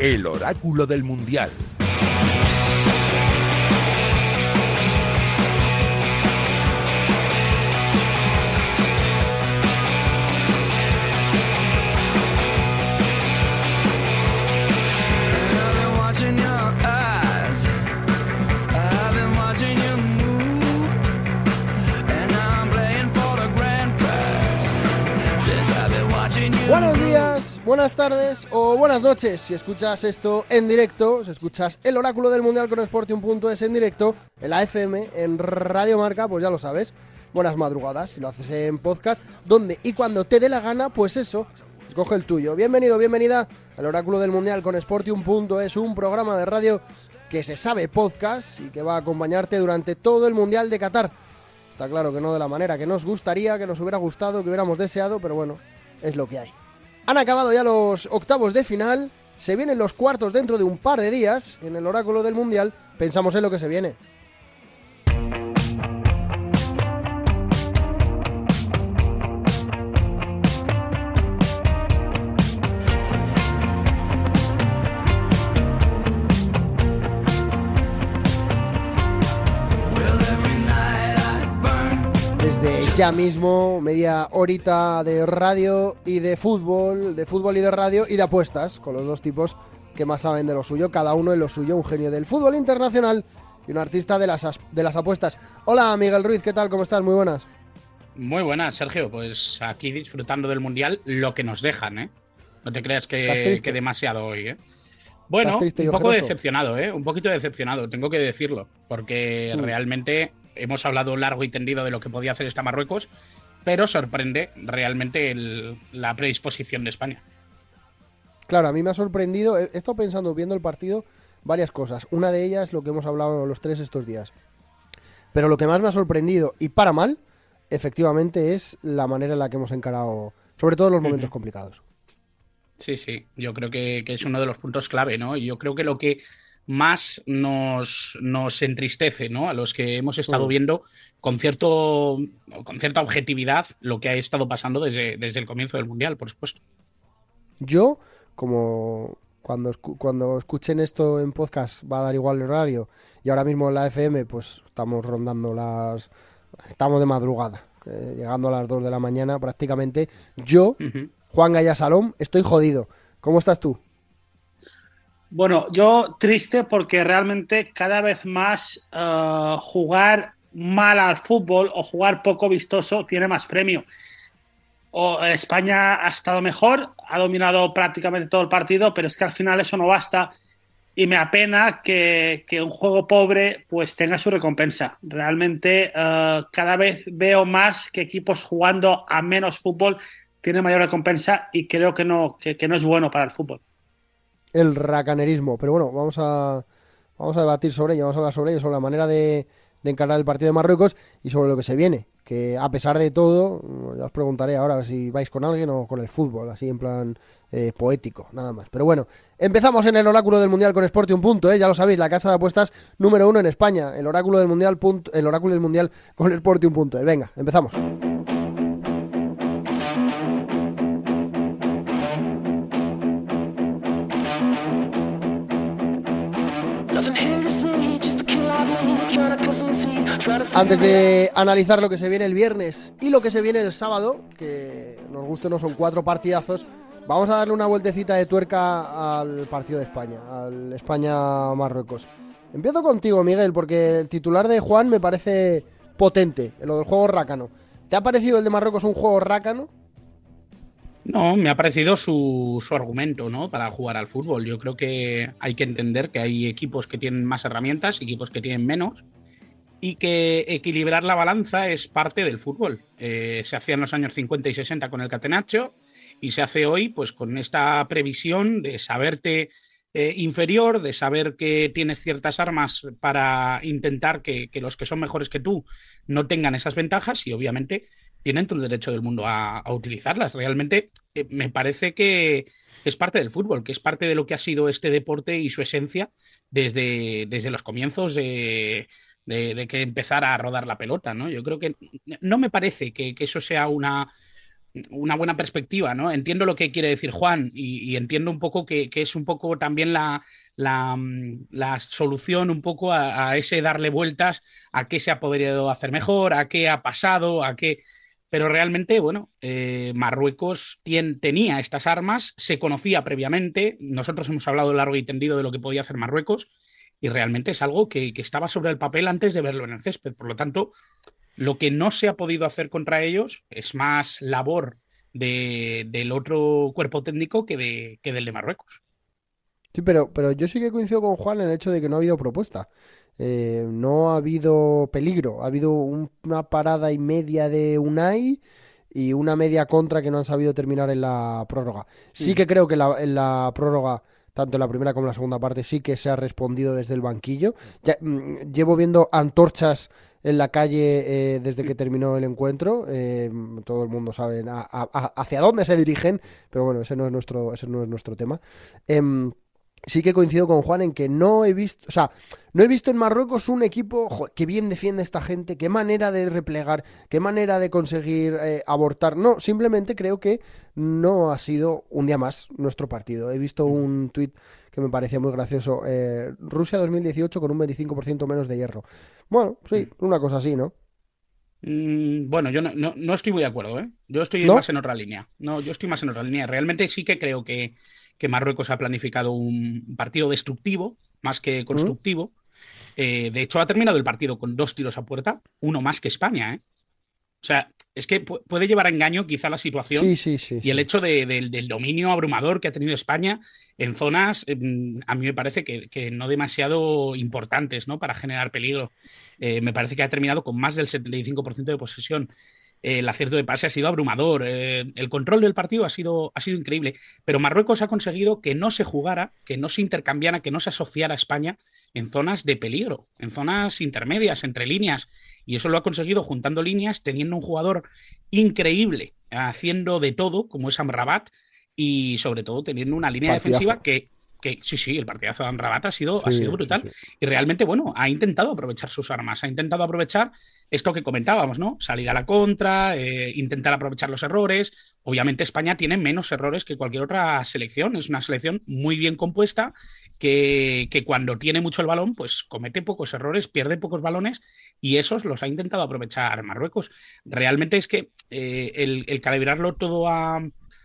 El oráculo del mundial. Buenas tardes o buenas noches. Si escuchas esto en directo, si escuchas el oráculo del mundial con Sportium.es en directo, en la FM, en Radio Marca, pues ya lo sabes. Buenas madrugadas, si lo haces en podcast, donde y cuando te dé la gana, pues eso, escoge el tuyo. Bienvenido, bienvenida al oráculo del mundial con Sportium.es, un programa de radio que se sabe podcast y que va a acompañarte durante todo el mundial de Qatar. Está claro que no de la manera que nos gustaría, que nos hubiera gustado, que hubiéramos deseado, pero bueno, es lo que hay. Han acabado ya los octavos de final, se vienen los cuartos dentro de un par de días en el oráculo del Mundial, pensamos en lo que se viene. Ya mismo, media horita de radio y de fútbol, de fútbol y de radio y de apuestas, con los dos tipos que más saben de lo suyo, cada uno en lo suyo, un genio del fútbol internacional y un artista de las, as- de las apuestas. Hola Miguel Ruiz, ¿qué tal? ¿Cómo estás? Muy buenas. Muy buenas, Sergio. Pues aquí disfrutando del Mundial, lo que nos dejan, ¿eh? No te creas ¿Estás que, que demasiado hoy, ¿eh? Bueno, ¿Estás triste y un poco decepcionado, ¿eh? Un poquito decepcionado, tengo que decirlo. Porque Mm. realmente hemos hablado largo y tendido de lo que podía hacer esta Marruecos, pero sorprende realmente el- la predisposición de España. Claro, a mí me ha sorprendido, he estado pensando viendo el partido varias cosas. Una de ellas, lo que hemos hablado los tres estos días. Pero lo que más me ha sorprendido, y para mal, efectivamente es la manera en la que hemos encarado, sobre todo en los momentos complicados. Sí, sí, yo creo que, que es uno de los puntos clave, ¿no? Y yo creo que lo que más nos, nos entristece, ¿no? A los que hemos estado Mm. viendo con cierto con cierta objetividad lo que ha estado pasando desde, desde el comienzo del Mundial, por supuesto. Yo, como cuando, cuando escuchen esto en podcast va a dar igual el horario, y ahora mismo en la FM, pues estamos rondando las... Estamos de madrugada, eh, llegando a las 2 de la mañana prácticamente. Yo. Juan Gaya Salom, estoy jodido. ¿Cómo estás tú? Bueno, yo triste porque realmente cada vez más eh, jugar mal al fútbol o jugar poco vistoso tiene más premio. O, España ha estado mejor, ha dominado prácticamente todo el partido, pero es que al final eso no basta y me apena que, que un juego pobre pues tenga su recompensa. Realmente eh, cada vez veo más que equipos jugando a menos fútbol tienen mayor recompensa y creo que no, que no es bueno para el fútbol. El racanerismo. Pero bueno, vamos a, vamos a debatir sobre ello, vamos a hablar sobre ello, sobre la manera de, de encarar el partido de Marruecos y sobre lo que se viene. Que a pesar de todo, ya os preguntaré ahora si vais con alguien o con el fútbol, así en plan eh, poético, nada más. Pero bueno, empezamos en el oráculo del mundial con Sportium. Punto, ¿eh? Ya lo sabéis, la casa de apuestas número uno en España. El oráculo del mundial, punto- el oráculo del mundial con Sportium. Punto, ¿eh? Venga, empezamos. Antes de analizar lo que se viene el viernes y lo que se viene el sábado, que nos guste o no son cuatro partidazos, vamos a darle una vueltecita de tuerca al partido de España, al España-Marruecos. Empiezo contigo, Miguel, porque el titular de Juan me parece potente, lo del juego rácano. ¿Te ha parecido el de Marruecos un juego rácano? No, me ha parecido su, su argumento, ¿no? Para jugar al fútbol. Yo creo que hay que entender que hay equipos que tienen más herramientas, equipos que tienen menos, y que equilibrar la balanza es parte del fútbol. Eh, se hacía en los años 50 y 60 con el catenaccio y se hace hoy pues con esta previsión de saberte eh, inferior, de saber que tienes ciertas armas para intentar que los que son mejores que tú no tengan esas ventajas y obviamente tienen todo el derecho del mundo a, utilizarlas. Realmente eh, me parece que es parte del fútbol, que es parte de lo que ha sido este deporte y su esencia desde, desde los comienzos de, de, que empezara a rodar la pelota, ¿no? Yo creo que no me parece que, que eso sea una, una buena perspectiva, ¿no? Entiendo lo que quiere decir Juan y, entiendo un poco que, que, es un poco también la, la, la solución un poco a, ese darle vueltas a qué se ha podido hacer mejor, a qué ha pasado, a qué... Pero realmente, bueno, eh, Marruecos tenía estas armas, se conocía previamente, nosotros hemos hablado largo y tendido de lo que podía hacer Marruecos y realmente es algo que, que estaba sobre el papel antes de verlo en el césped. Por lo tanto, lo que no se ha podido hacer contra ellos es más labor de, del otro cuerpo técnico que, de, que del de Marruecos. Sí, pero, pero yo sí que coincido con Juan en el hecho de que no ha habido propuesta. Eh, no ha habido peligro. Ha habido un, una parada y media de Unai y una media contra que no han sabido terminar en la prórroga. Sí que creo que la, en la prórroga, tanto en la primera como en la segunda parte, sí que se ha respondido desde el banquillo. Ya, mm, llevo viendo antorchas en la calle eh, desde que terminó el encuentro. Eh, todo el mundo sabe a, a, hacia dónde se dirigen, pero bueno, ese no es nuestro, ese no es nuestro tema. Eh, sí que coincido con Juan en que no he visto, o sea, no he visto en Marruecos un equipo que bien defiende esta gente, qué manera de replegar, qué manera de conseguir eh, abortar. No, simplemente creo que no ha sido un día más nuestro partido. He visto un tuit que me parecía muy gracioso. Eh, Rusia 2018 con un 25% menos de hierro. Bueno, sí, una cosa así, ¿no? Mm, bueno, yo no, no, no, estoy muy de acuerdo, ¿eh? Yo estoy ¿No? más en otra línea. No, yo estoy más en otra línea. Realmente sí que creo que que Marruecos ha planificado un partido destructivo más que constructivo. Eh, de hecho, ha terminado el partido con dos tiros a puerta, uno más que España. ¿eh? O sea, es que puede llevar a engaño quizá la situación sí, sí, sí, y el hecho de, de, del dominio abrumador que ha tenido España en zonas, eh, a mí me parece que, que, no demasiado importantes ¿no? para generar peligro. Eh, me parece que ha terminado con más del 75% de posesión el acierto de pase ha sido abrumador, eh, el control del partido ha sido, ha sido increíble, pero Marruecos ha conseguido que no se jugara, que no se intercambiara, que no se asociara a España en zonas de peligro, en zonas intermedias, entre líneas, y eso lo ha conseguido juntando líneas, teniendo un jugador increíble, haciendo de todo, como es Amrabat, y sobre todo teniendo una línea Partidazo. defensiva que que sí, sí, el partidazo de Amrabat ha sido, sí, ha sido brutal. Sí, sí. Y realmente, bueno, ha intentado aprovechar sus armas, ha intentado aprovechar esto que comentábamos, ¿no? Salir a la contra, eh, intentar aprovechar los errores. Obviamente España tiene menos errores que cualquier otra selección, es una selección muy bien compuesta que, que cuando tiene mucho el balón, pues comete pocos errores, pierde pocos balones y esos los ha intentado aprovechar Marruecos. Realmente es que eh, el, el, calibrarlo todo a,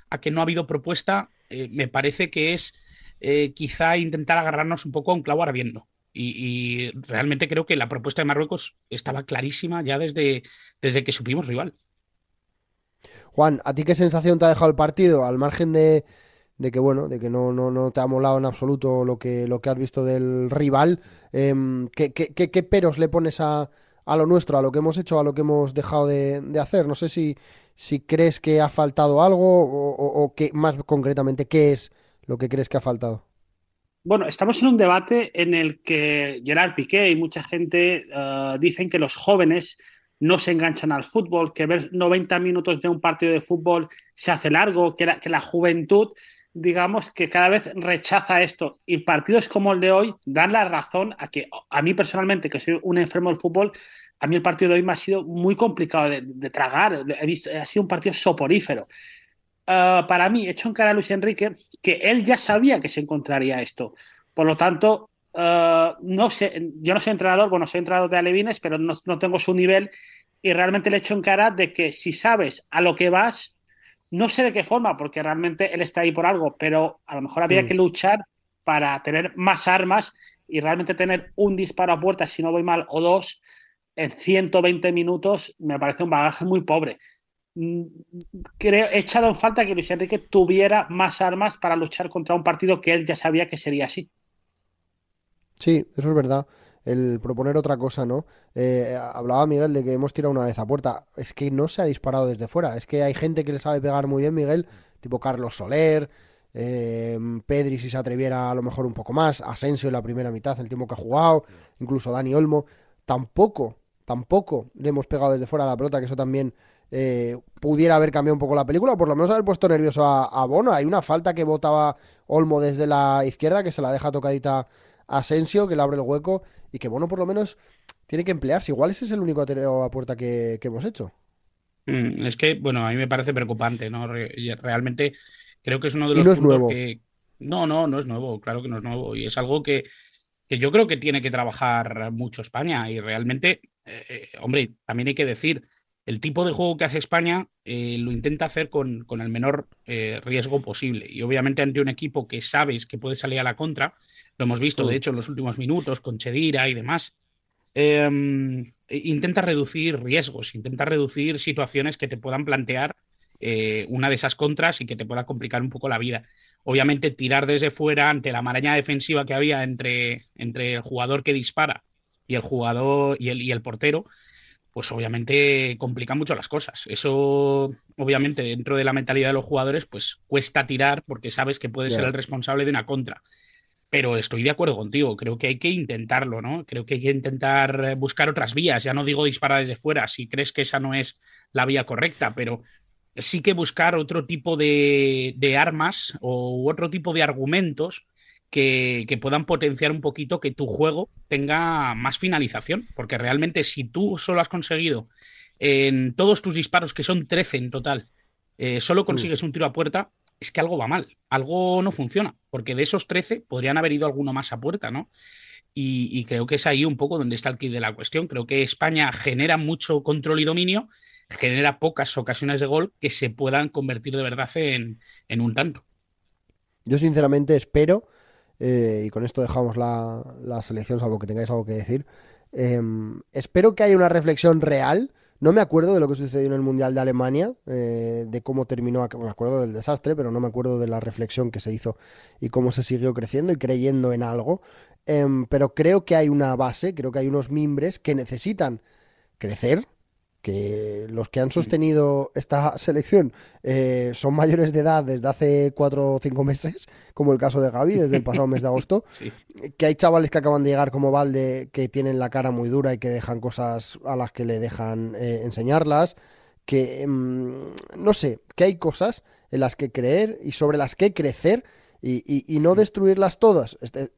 a, que no ha habido propuesta, eh, me parece que es eh, quizá intentar agarrarnos un poco a un clavo ardiendo. Y, y, realmente creo que la propuesta de Marruecos estaba clarísima ya desde, desde que supimos rival. Juan, ¿a ti qué sensación te ha dejado el partido? Al margen de, de que bueno, de que no, no, no, te ha molado en absoluto lo que, lo que has visto del rival, eh, ¿qué, qué, qué, peros le pones a, a, lo nuestro, a lo que hemos hecho, a lo que hemos dejado de, de hacer? No sé si, si crees que ha faltado algo o, o, o que más concretamente qué es lo que crees que ha faltado? Bueno, estamos en un debate en el que Gerard Piqué y mucha gente uh, dicen que los jóvenes no se enganchan al fútbol, que ver 90 minutos de un partido de fútbol se hace largo, que la, juventud, digamos, que cada vez rechaza esto. Y partidos como el de hoy dan la razón a que a mí personalmente, que soy un enfermo del fútbol, a mí el partido de hoy me ha sido muy complicado de, de tragar. He visto, ha sido un partido soporífero. Uh, para mí, hecho en cara a Luis Enrique, que él ya sabía que se encontraría esto. Por lo tanto, uh, no sé, yo no soy entrenador, bueno, soy entrenador de alevines, pero no, no, tengo su nivel y realmente le echo en cara de que si sabes a lo que vas, no sé de qué forma, porque realmente él está ahí por algo, pero a lo mejor había mm. que luchar para tener más armas y realmente tener un disparo a puerta, si no voy mal, o dos en 120 minutos, me parece un bagaje muy pobre creo, he echado en falta que Luis Enrique tuviera más armas para luchar contra un partido que él ya sabía que sería así. Sí, eso es verdad. El proponer otra cosa, ¿no? Eh, hablaba Miguel de que hemos tirado una vez a puerta. Es que no se ha disparado desde fuera. Es que hay gente que le sabe pegar muy bien, Miguel, tipo Carlos Soler, eh, Pedri si se atreviera a lo mejor un poco más, Asensio en la primera mitad, el tiempo que ha jugado, incluso Dani Olmo. Tampoco, tampoco le hemos pegado desde fuera a la pelota, que eso también eh, pudiera haber cambiado un poco la película, o por lo menos haber puesto nervioso a, a, Bono. Hay una falta que votaba Olmo desde la izquierda, que se la deja tocadita a Asensio, que le abre el hueco, y que Bono por lo menos tiene que emplearse. Igual ese es el único atereo a puerta que, que hemos hecho. Mm, Es que, bueno, a mí me parece preocupante, ¿no? Re- Realmente creo que es uno de Y los no es puntos nuevo. que... No, no, no es nuevo, claro que no es nuevo. Y es algo que, que yo creo que tiene que trabajar mucho España. Y realmente, eh, eh, hombre, también hay que decir, el tipo de juego que hace España eh, lo intenta hacer con, con el menor eh, riesgo posible. Y obviamente ante un equipo que sabes que puede salir a la contra, lo hemos visto, de hecho, en los últimos minutos, con Chedira y demás. eh, intenta reducir riesgos, intenta reducir situaciones que te puedan plantear eh, una de esas contras y que te pueda complicar un poco la vida. Obviamente, tirar desde fuera ante la maraña defensiva que había entre, entre el jugador que dispara y el jugador y el, y el portero, pues obviamente complica mucho las cosas. Eso, obviamente, dentro de la mentalidad de los jugadores, pues cuesta tirar porque sabes que puedes Ya. ser el responsable de una contra. Pero estoy de acuerdo contigo, creo que hay que intentarlo, ¿no? Creo que hay que intentar eh, buscar otras vías. Ya no digo disparar desde fuera, si crees que esa no es la vía correcta, pero sí que buscar otro tipo de, de armas o otro tipo de argumentos que, que puedan potenciar un poquito que tu juego tenga más finalización. Porque realmente si tú solo has conseguido en todos tus disparos, que son 13 en total, eh, solo consigues un tiro a puerta, es que algo va mal, algo no funciona, porque de esos 13 podrían haber ido alguno más a puerta, ¿no? Y, y creo que es ahí un poco donde está el kit de la cuestión. Creo que España genera mucho control y dominio, genera pocas ocasiones de gol que se puedan convertir de verdad en, en un tanto. Yo sinceramente espero, eh, y con esto dejamos la, selección, salvo que tengáis algo que decir, eh, espero que haya una reflexión real. No me acuerdo de lo que sucedió en el Mundial de Alemania, eh, de cómo terminó, me acuerdo del desastre, pero no me acuerdo de la reflexión que se hizo y cómo se siguió creciendo y creyendo en algo. Em, pero creo que hay una base, creo que hay unos mimbres que necesitan crecer, que los que han sostenido esta selección eh, son mayores de edad desde hace cuatro o cinco meses, como el caso de Gaby, desde el pasado mes de agosto, Sí. que hay chavales que acaban de llegar como Valde que tienen la cara muy dura y que dejan cosas a las que le dejan eh, enseñarlas, que mm, no sé, que hay cosas en las que creer y sobre las que crecer y, y- y no destruirlas todas. Este,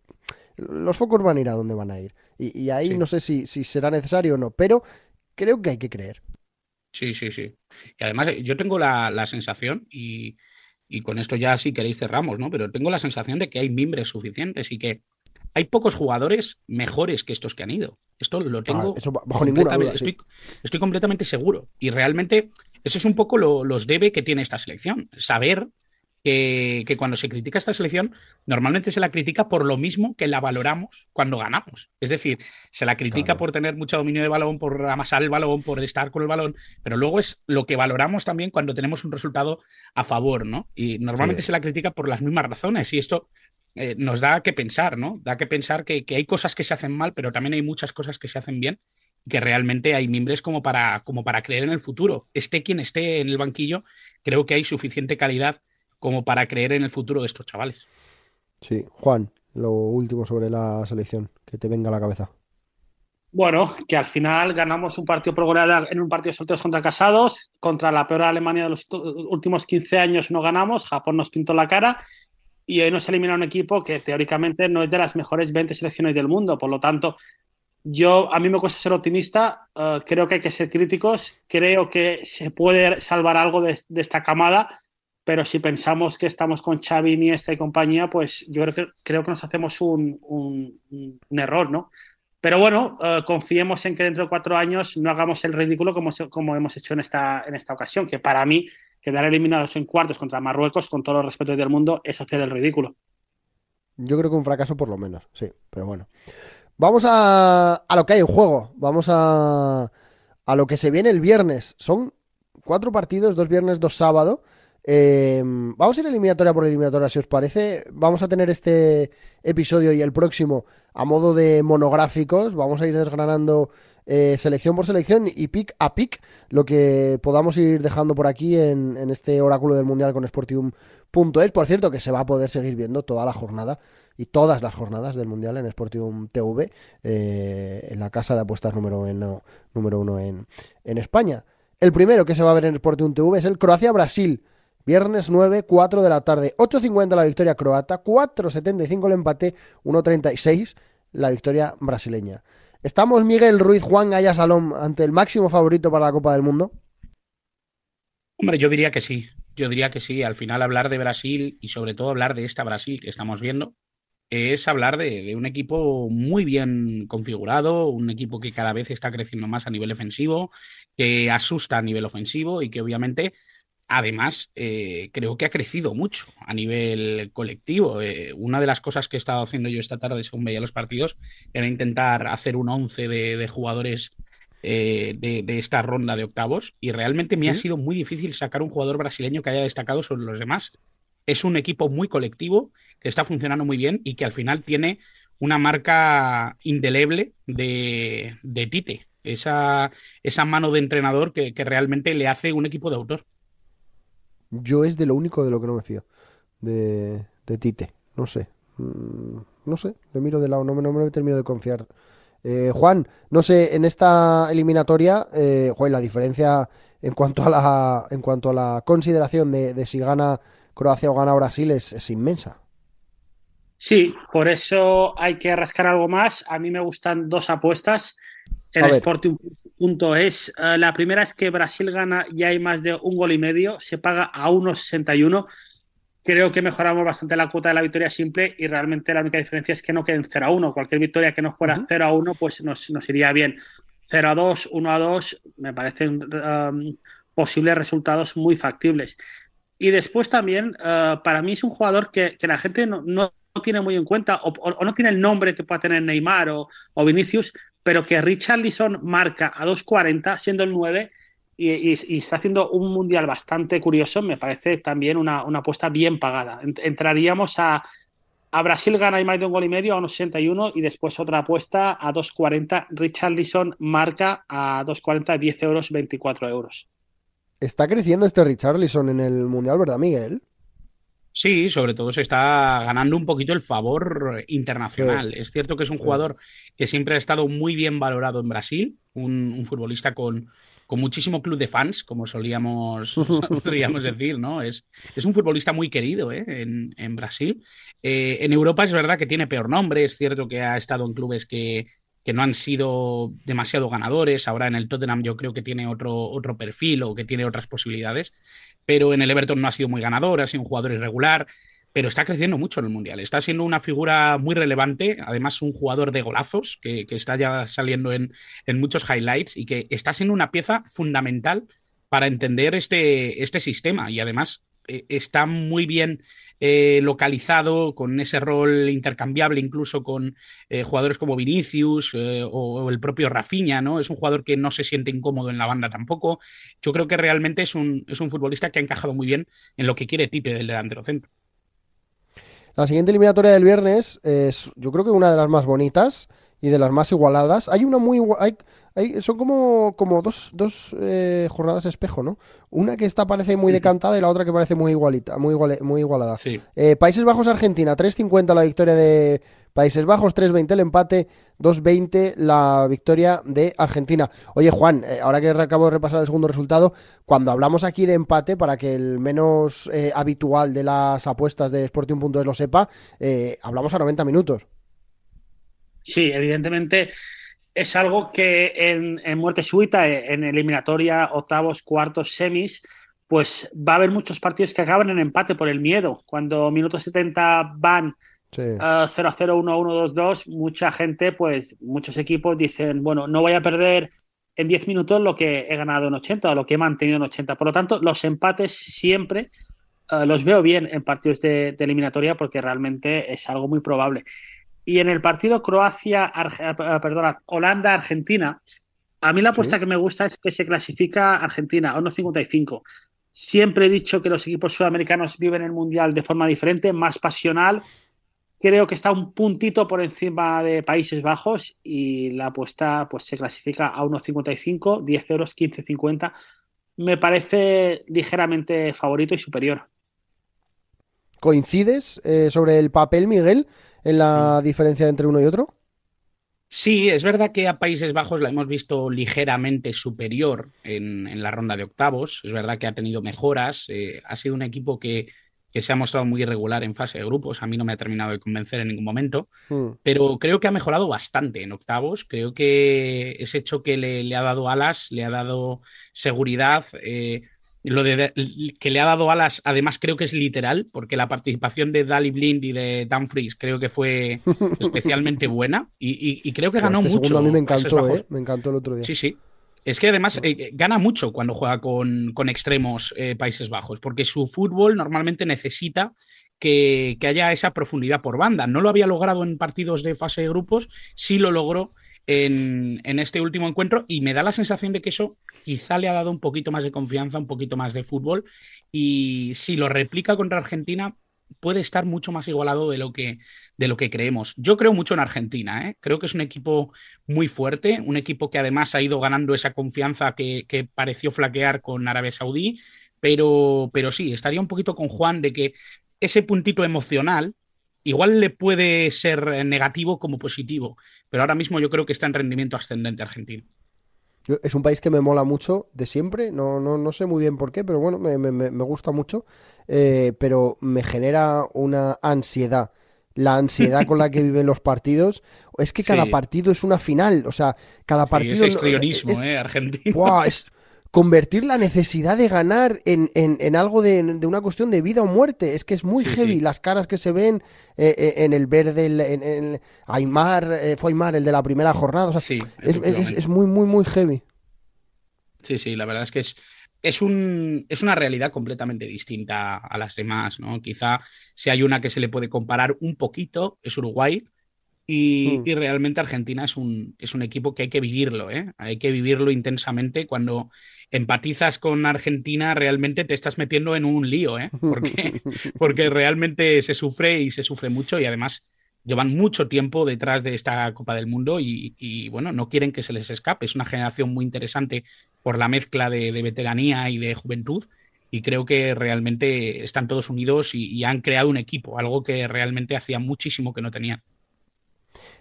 los focos van a ir a donde van a ir. Y, y ahí Sí. no sé si, si será necesario o no, pero creo que hay que creer. Sí, sí, sí. Y además yo tengo la, la sensación, y, y con esto ya si queréis cerramos, ¿no? Pero tengo la sensación de que hay mimbres suficientes y que hay pocos jugadores mejores que estos que han ido. Esto lo tengo Ah, eso ba- bajo ninguna duda, completamente- sí. estoy, estoy completamente seguro. Y realmente eso es un poco lo- los debe que tiene esta selección. Saber que, que cuando se critica esta selección, normalmente se la critica por lo mismo que la valoramos cuando ganamos. Es decir, se la critica Claro. por tener mucho dominio de balón, por amasar el balón, por estar con el balón, pero luego es lo que valoramos también cuando tenemos un resultado a favor, ¿no? Y normalmente Sí. se la critica por las mismas razones y esto eh, nos da que pensar, ¿no? Da que pensar que, que hay cosas que se hacen mal, pero también hay muchas cosas que se hacen bien y que realmente hay mimbres como para, como para creer en el futuro. Esté quien esté en el banquillo, creo que hay suficiente calidad como para creer en el futuro de estos chavales. Sí, Juan, lo último sobre la selección, que te venga a la cabeza. Bueno, que al final ganamos un partido por goleada en un partido de solteros contra casados, contra la peor Alemania de los últimos 15 años no ganamos, Japón nos pintó la cara y hoy nos elimina un equipo que teóricamente no es de las mejores 20 selecciones del mundo, por lo tanto, yo a mí me cuesta ser optimista, eh, creo que hay que ser críticos, creo que se puede salvar algo de, de esta camada, pero si pensamos que estamos con Xavi, Iniesta y compañía, pues yo creo que, creo que nos hacemos un, un, error, ¿no? Pero bueno, eh, confiemos en que dentro de cuatro años no hagamos el ridículo como, como hemos hecho en esta, en esta ocasión, que para mí quedar eliminados en cuartos contra Marruecos, con todos los respetos del mundo, es hacer el ridículo. Yo creo que un fracaso por lo menos, sí, pero bueno. Vamos a, a lo que hay en juego, vamos a, a lo que se viene el viernes. Son cuatro partidos, dos viernes, dos sábado. Eh, vamos a ir eliminatoria por eliminatoria, si os parece. Vamos a tener este episodio y el próximo a modo de monográficos. Vamos a ir desgranando eh, selección por selección y pick a pick lo que podamos ir dejando por aquí en, este oráculo del mundial con Sportium.es. Por cierto, que se va a poder seguir viendo toda la jornada y todas las jornadas del mundial en Sportium TV, eh, en la casa de apuestas número uno, número uno en España. El primero que se va a ver en Sportium TV es el Croacia-Brasil. Viernes 9, 4 de la tarde, 8.50 la victoria croata, 4.75 el empate, 1.36 la victoria brasileña. ¿Estamos Miguel Ruiz, Juan Gaya Salom ante el máximo favorito para la Copa del Mundo? Hombre, yo diría que sí. Yo diría que sí. Al final hablar de Brasil y sobre todo hablar de esta Brasil que estamos viendo es hablar de, de, un equipo muy bien configurado, un equipo que cada vez está creciendo más a nivel defensivo, que asusta a nivel ofensivo y que obviamente, además, eh, creo que ha crecido mucho a nivel colectivo. Eh, una de las cosas que he estado haciendo yo esta tarde, según veía los partidos, era intentar hacer un once de, de jugadores eh, de, de, esta ronda de octavos y realmente me ¿Sí? ha sido muy difícil sacar un jugador brasileño que haya destacado sobre los demás. Es un equipo muy colectivo que está funcionando muy bien y que al final tiene una marca indeleble de, de Tite, esa, esa, mano de entrenador que, que, realmente le hace un equipo de autor. Yo es de lo único de lo que no me fío, de, de Tite, no sé, mm, no sé, le miro de lado, no me, no me termino de confiar. Eh, Juan, no sé, en esta eliminatoria, eh, Juan, la diferencia en cuanto a la, en cuanto a la consideración de, de si gana Croacia o gana Brasil es, es, inmensa. Sí, por eso hay que rascar algo más. A mí me gustan dos apuestas. En Sporting.es. Uh, eh, la primera es que Brasil gana y hay más de un gol y medio. Se paga a 1,61 creo que mejoramos bastante la cuota de la victoria simple y realmente la única diferencia es que no queden 0 a 1. Cualquier victoria que no fuera uh -huh. 0 a 1, pues nos, nos, iría bien. 0 a 2, 1 a 2, me parecen um, posibles resultados muy factibles. Y después también, uh, para mí es un jugador que, que la gente no, no, tiene muy en cuenta o, o, o, no tiene el nombre que pueda tener Neymar o, o Vinicius, pero que Richard Lisson marca a 2.40 siendo el 9 y, y, está haciendo un mundial bastante curioso, me parece también una, una apuesta bien pagada. Entraríamos a, a Brasil gana y más de un gol y medio a 1,61 y después otra apuesta a 2,40. Richard Lisson marca a 2,40, 10 euros, 24 euros. Está creciendo este Richard Lisson en el mundial, ¿verdad, Miguel? Sí, sobre todo se está ganando un poquito el favor internacional. Sí. Es cierto que es un jugador que siempre ha estado muy bien valorado en Brasil, un, un futbolista con, con muchísimo club de fans, como solíamos, solíamos decir, ¿no? Es, es un futbolista muy querido ¿eh? en, en, Brasil. Eh, en Europa es verdad que tiene peor nombre, es cierto que ha estado en clubes que, que no han sido demasiado ganadores. Ahora en el Tottenham yo creo que tiene otro, otro perfil o que tiene otras posibilidades, pero en el Everton no ha sido muy ganador, ha sido un jugador irregular pero está creciendo mucho en el Mundial. Está siendo una figura muy relevante, además un jugador de golazos que, está ya saliendo en, en, muchos highlights y que está siendo una pieza fundamental para entender este, este sistema y además está muy bien eh, localizado con ese rol intercambiable incluso con eh, jugadores como Vinicius eh, o, o, el propio Rafinha, ¿no? Es un jugador que no se siente incómodo en la banda tampoco. Yo creo que realmente es un, es un futbolista que ha encajado muy bien en lo que quiere Tite del delantero centro. La siguiente eliminatoria del viernes es, yo creo que una de las más bonitas y de las más igualadas. Hay una muy hay, hay, son como, como dos, dos eh, jornadas espejo, ¿no? Una que está parece muy decantada y la otra que parece muy igualita, muy, igual, muy igualada. Sí. Eh, Países Bajos Argentina, 3.50 la victoria de Países Bajos, 3.20 el empate, 2.20 la victoria de Argentina. Oye, Juan, eh, ahora que acabo de repasar el segundo resultado, cuando hablamos aquí de empate, para que el menos eh, habitual de las apuestas de Sporting.es lo sepa, hablamos a 90 minutos. Sí, evidentemente es algo que en, en muerte súbita, en eliminatoria, octavos, cuartos, semis, pues va a haber muchos partidos que acaban en empate por el miedo. Cuando minutos 70 van Sí. Uh, 0 a 0, 1 a 1, 2 2, mucha gente, pues muchos equipos dicen, bueno, no voy a perder en 10 minutos lo que he ganado en 80 o lo que he mantenido en 80. Por lo tanto, los empates siempre uh, los veo bien en partidos de, de, eliminatoria porque realmente es algo muy probable. Y en el partido Croacia, uh, perdona, Holanda-Argentina, a mí la apuesta sí. que me gusta es que se clasifica Argentina a 1.55. Siempre he dicho que los equipos sudamericanos viven el mundial de forma diferente, más pasional creo que está un puntito por encima de Países Bajos y la apuesta pues se clasifica a 1.55, 10 euros, 15.50. Me parece ligeramente favorito y superior. ¿Coincides eh, sobre el papel, Miguel, en la diferencia entre uno y otro? Sí, es verdad que a Países Bajos la hemos visto ligeramente superior en, en la ronda de octavos. Es verdad que ha tenido mejoras. Eh, ha sido un equipo que, que se ha mostrado muy irregular en fase de grupos. A mí no me ha terminado de convencer en ningún momento, mm. pero creo que ha mejorado bastante en octavos. Creo que ese hecho que le, le ha dado alas, le ha dado seguridad. Eh, lo de, que le ha dado alas, además creo que es literal, porque la participación de Dali Blind y de Dumfries creo que fue especialmente buena y, y, creo que ganó este mucho. a mí me encantó, ¿eh? Me encantó el otro día. Sí, sí. Es que además eh, gana mucho cuando juega con, con extremos eh, Países Bajos, porque su fútbol normalmente necesita que, que, haya esa profundidad por banda. No lo había logrado en partidos de fase de grupos, sí lo logró en, este último encuentro y me da la sensación de que eso quizá le ha dado un poquito más de confianza, un poquito más de fútbol y si lo replica contra Argentina puede estar mucho más igualado de lo que, de lo que creemos. Yo creo mucho en Argentina, ¿eh? creo que es un equipo muy fuerte, un equipo que además ha ido ganando esa confianza que, que pareció flaquear con Arabia Saudí, pero, pero sí, estaría un poquito con Juan de que ese puntito emocional igual le puede ser negativo como positivo, pero ahora mismo yo creo que está en rendimiento ascendente Argentina. Es un país que me mola mucho de siempre, no, no, no sé muy bien por qué, pero bueno, me, me, me gusta mucho, eh, pero me genera una ansiedad. La ansiedad con la que viven los partidos. Es que cada Sí. partido es una final. O sea, cada Sí, partido. ese histrionismo, es- ¿eh? Argentina. ¡Buah! es convertir la necesidad de ganar en, en- en algo de, de una cuestión de vida o muerte. Es que es muy Sí, heavy. sí. Las caras que se ven eh, eh, en el verde, en, en Aymar, eh, fue Aymar el de la primera jornada. O sea, Sí, es, es- es muy, muy, muy heavy. Sí, sí, la verdad es que es, es, un, es una realidad completamente distinta a las demás, ¿no? Quizá si hay una que se le puede comparar un poquito, es Uruguay. Y, Mm. y realmente Argentina es un, es un equipo que hay que vivirlo, ¿eh? Hay que vivirlo intensamente. Cuando empatizas con Argentina, realmente te estás metiendo en un lío, ¿eh? Porque, porque realmente se sufre y se sufre mucho y además llevan mucho tiempo detrás de esta Copa del Mundo y, y, bueno, no quieren que se les escape. Es una generación muy interesante por la mezcla de, de veteranía y de juventud y creo que realmente están todos unidos y, y han creado un equipo, algo que realmente hacía muchísimo que no tenían.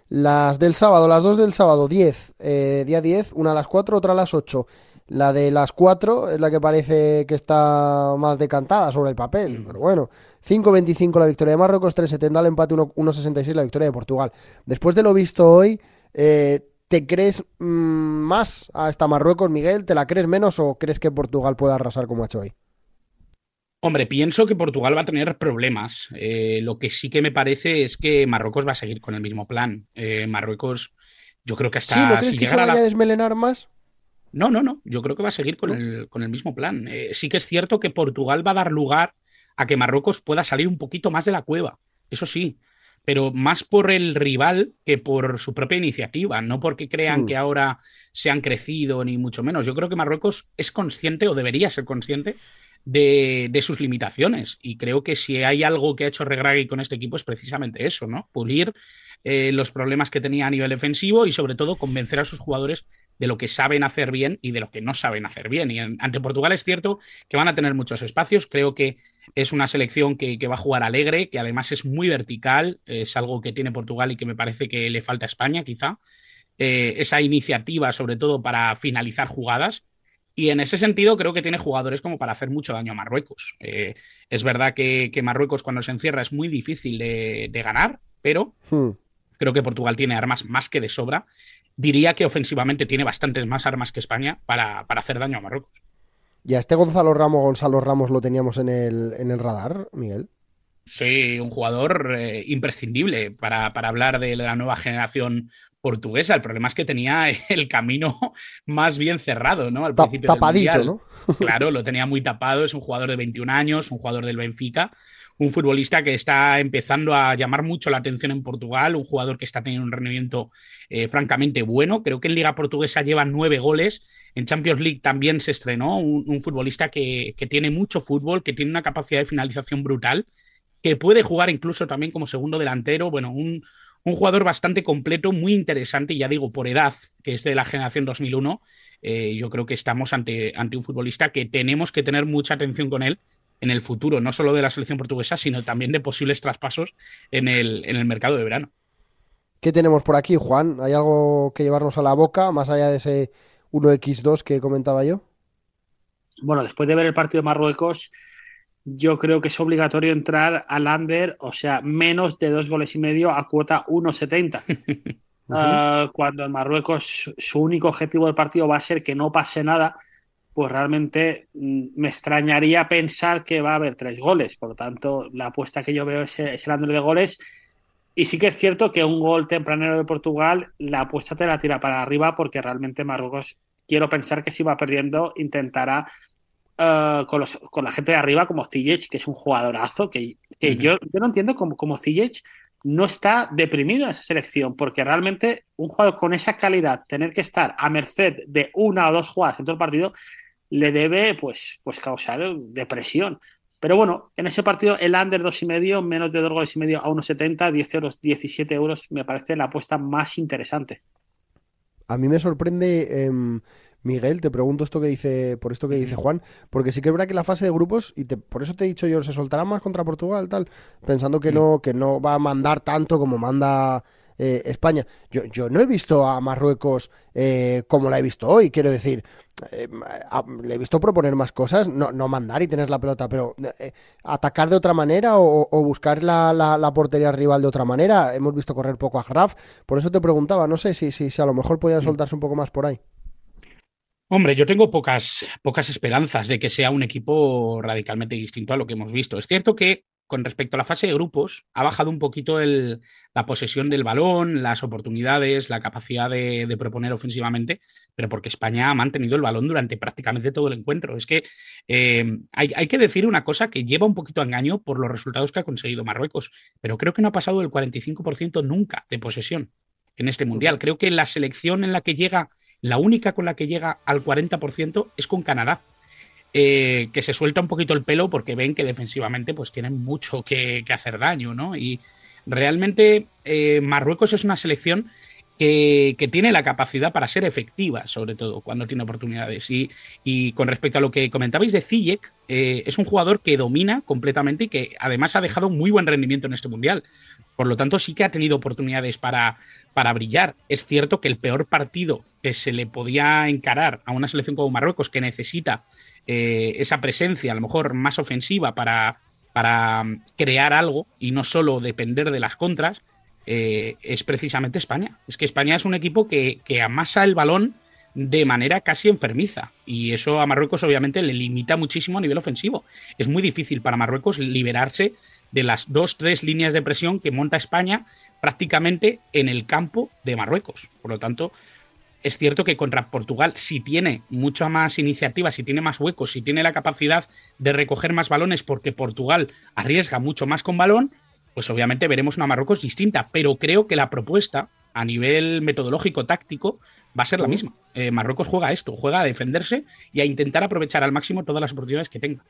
Las del sábado, las dos del sábado, 10, eh, día 10, una a las 4, otra a las 8. La de las 4 es la que parece que está más decantada sobre el papel, Mm. pero bueno. 5-25 la victoria de Marruecos, 3-70 el empate, 1- 1-66 la victoria de Portugal. Después de lo visto hoy, eh, ¿te crees mm, más a esta Marruecos, Miguel? ¿Te la crees menos o crees que Portugal pueda arrasar como ha hecho hoy? Hombre, pienso que Portugal va a tener problemas. Eh, lo que sí que me parece es que Marruecos va a seguir con el mismo plan. Eh, Marruecos, yo creo que hasta ¿Sí? ¿No crees si que se vaya la a desmelenar más? No, no, no. Yo creo que va a seguir con, ¿No? el, con el mismo plan. Eh, sí que es cierto que Portugal va a dar lugar a que Marruecos pueda salir un poquito más de la cueva. Eso sí. Pero más por el rival que por su propia iniciativa. No porque crean Mm. que ahora se han crecido, ni mucho menos. Yo creo que Marruecos es consciente o debería ser consciente de, sus limitaciones. Y creo que si hay algo que ha hecho Regragui con este equipo es precisamente eso, ¿no? Pulir eh, los problemas que tenía a nivel defensivo y sobre todo convencer a sus jugadores de lo que saben hacer bien y de lo que no saben hacer bien. Y ante Portugal es cierto que van a tener muchos espacios. Creo que es una selección que, que va a jugar alegre, que además es muy vertical. Es algo que tiene Portugal y que me parece que le falta a España, quizá. Eh, esa iniciativa, sobre todo para finalizar jugadas. Y en ese sentido creo que tiene jugadores como para hacer mucho daño a Marruecos. Eh, es verdad que, que Marruecos cuando se encierra es muy difícil de, de ganar, pero Hmm. Creo que Portugal tiene armas más que de sobra. Diría que ofensivamente tiene bastantes más armas que España para, para hacer daño a Marruecos. ¿Y a este Gonzalo Ramos, Gonzalo Ramos lo teníamos en el, en el radar, Miguel? Sí, un jugador eh, imprescindible para, para hablar de la nueva generación portuguesa. El problema es que tenía el camino más bien cerrado, ¿no? Al principio del tapadito, Mundial. ¿no? Claro, lo tenía muy tapado. Es un jugador de 21 años, un jugador del Benfica, un futbolista que está empezando a llamar mucho la atención en Portugal, un jugador que está teniendo un rendimiento eh, francamente bueno. Creo que en Liga Portuguesa lleva nueve goles. En Champions League también se estrenó un, un futbolista que, que tiene mucho fútbol, que tiene una capacidad de finalización brutal, que puede jugar incluso también como segundo delantero. Bueno, un, un jugador bastante completo, muy interesante, y ya digo, por edad, que es de la generación 2001, eh, yo creo que estamos ante, ante un futbolista que tenemos que tener mucha atención con él en el futuro, no solo de la selección portuguesa, sino también de posibles traspasos en el, en el mercado de verano. ¿Qué tenemos por aquí, Juan? ¿Hay algo que llevarnos a la boca, más allá de ese 1x2 que comentaba yo? Bueno, después de ver el partido de Marruecos, yo creo que es obligatorio entrar al under, o sea, menos de dos goles y medio a cuota 1.70. Uh, cuando en Marruecos su único objetivo del partido va a ser que no pase nada, pues realmente mm, me extrañaría pensar que va a haber tres goles. Por lo tanto, la apuesta que yo veo es, es el under de goles. Y sí que es cierto que un gol tempranero de Portugal, la apuesta te la tira para arriba porque realmente Marruecos, quiero pensar que si va perdiendo, intentará eh, con, los- con la gente de arriba como Ziyech, que es un jugadorazo, que, que yo, yo no entiendo cómo, cómo Ziyech no está deprimido en esa selección, porque realmente un jugador con esa calidad, tener que estar a merced de una o dos jugadas en todo el partido, le debe pues, pues causar depresión. Pero bueno, en ese partido el under dos y medio, menos de dos goles y medio a 1,70, 10 euros, 17 euros, me parece la apuesta más interesante. A mí me sorprende, em, Miguel, te pregunto esto que dice, por esto que dice. Juan, porque sí que es verdad que la fase de grupos, y te- por eso te he dicho yo, se soltará más contra Portugal, tal, pensando que Mm. no, que no va a mandar tanto como manda eh, España. Yo, yo no he visto a Marruecos eh, como la he visto hoy, quiero decir, eh, a- le he visto proponer más cosas, no, no mandar y tener la pelota, pero eh, atacar de otra manera o, o buscar la, la- la portería rival de otra manera. Hemos visto correr poco a Graf, por eso te preguntaba, no sé si, si, si a lo mejor podían soltarse un poco más por ahí. Hombre, yo tengo pocas, pocas esperanzas de que sea un equipo radicalmente distinto a lo que hemos visto. Es cierto que con respecto a la fase de grupos ha bajado un poquito el- la posesión del balón, las oportunidades, la capacidad de, de proponer ofensivamente, pero porque España ha mantenido el balón durante prácticamente todo el encuentro. Es que eh, hay, hay que decir una cosa que lleva un poquito a engaño por los resultados que ha conseguido Marruecos, pero creo que no ha pasado del 45% nunca de posesión en este mundial. Creo que la selección en la que llega la única con la que llega al 40% es con Canadá. eh, que se suelta un poquito el pelo porque ven que defensivamente pues tienen mucho que, hacer daño, ¿no? Y realmente eh, Marruecos es una selección que, tiene la capacidad para ser efectiva, sobre todo cuando tiene oportunidades. Y, y con respecto a lo que comentabais de Ziyech, eh, es un jugador que domina completamente y que además ha dejado muy buen rendimiento en este mundial. Por lo tanto, sí que ha tenido oportunidades para, para brillar. Es cierto que el peor partido que se le podía encarar a una selección como Marruecos, que necesita eh, esa presencia, a lo mejor más ofensiva, para, para mm, crear algo y no solo depender de las contras, eh, es precisamente España. Es que España es un equipo que, que amasa el balón de manera casi enfermiza. Y eso a Marruecos obviamente le limita muchísimo a nivel ofensivo. Es muy difícil para Marruecos liberarse de las dos, tres líneas de presión que monta España prácticamente en el campo de Marruecos. Por lo tanto, es cierto que contra Portugal, si tiene mucha más iniciativa, si tiene más huecos, si tiene la capacidad de recoger más balones, porque Portugal arriesga mucho más con balón, pues obviamente veremos una Marruecos distinta. Pero creo que la propuesta a nivel metodológico, táctico, va a ser la misma. Eh, Marruecos juega a esto, juega a defenderse y a intentar aprovechar al máximo todas las oportunidades que tenga.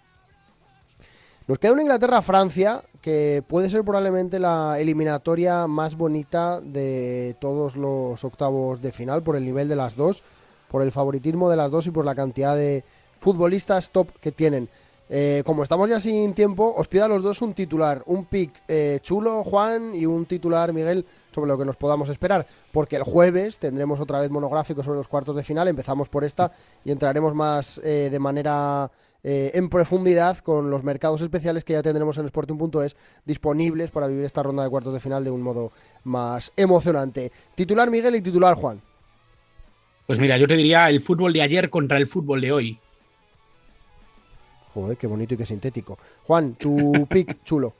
Nos queda una Inglaterra-Francia que puede ser probablemente la eliminatoria más bonita de todos los octavos de final por el nivel de las dos, por el favoritismo de las dos y por la cantidad de futbolistas top que tienen. Eh, como estamos ya sin tiempo, os pido a los dos un titular, un pick eh, chulo, Juan, y un titular, Miguel, sobre lo que nos podamos esperar. Porque el jueves tendremos otra vez monográfico sobre los cuartos de final. Empezamos por esta y entraremos más eh, de manera en profundidad con los mercados especiales que ya tendremos en Sporting.es disponibles para vivir esta ronda de cuartos de final de un modo más emocionante. Titular Miguel y titular Juan. Pues mira, yo te diría el fútbol de ayer contra el fútbol de hoy. Joder, qué bonito y qué sintético. Juan, tu pick chulo.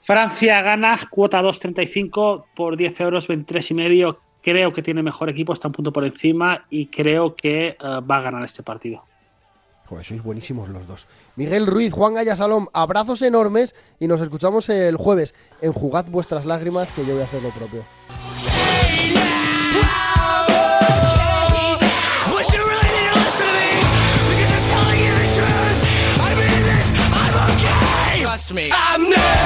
Francia gana, cuota 2.35 por 10 euros, 23 y medio. Creo que tiene mejor equipo, está un punto por encima y creo que eh, va a ganar este partido. Joder, sois buenísimos los dos. Miguel Ruiz, Juan Gaya Salom, abrazos enormes y nos escuchamos el jueves en Jugad vuestras lágrimas, que yo voy a hacer lo propio. me. I'm never.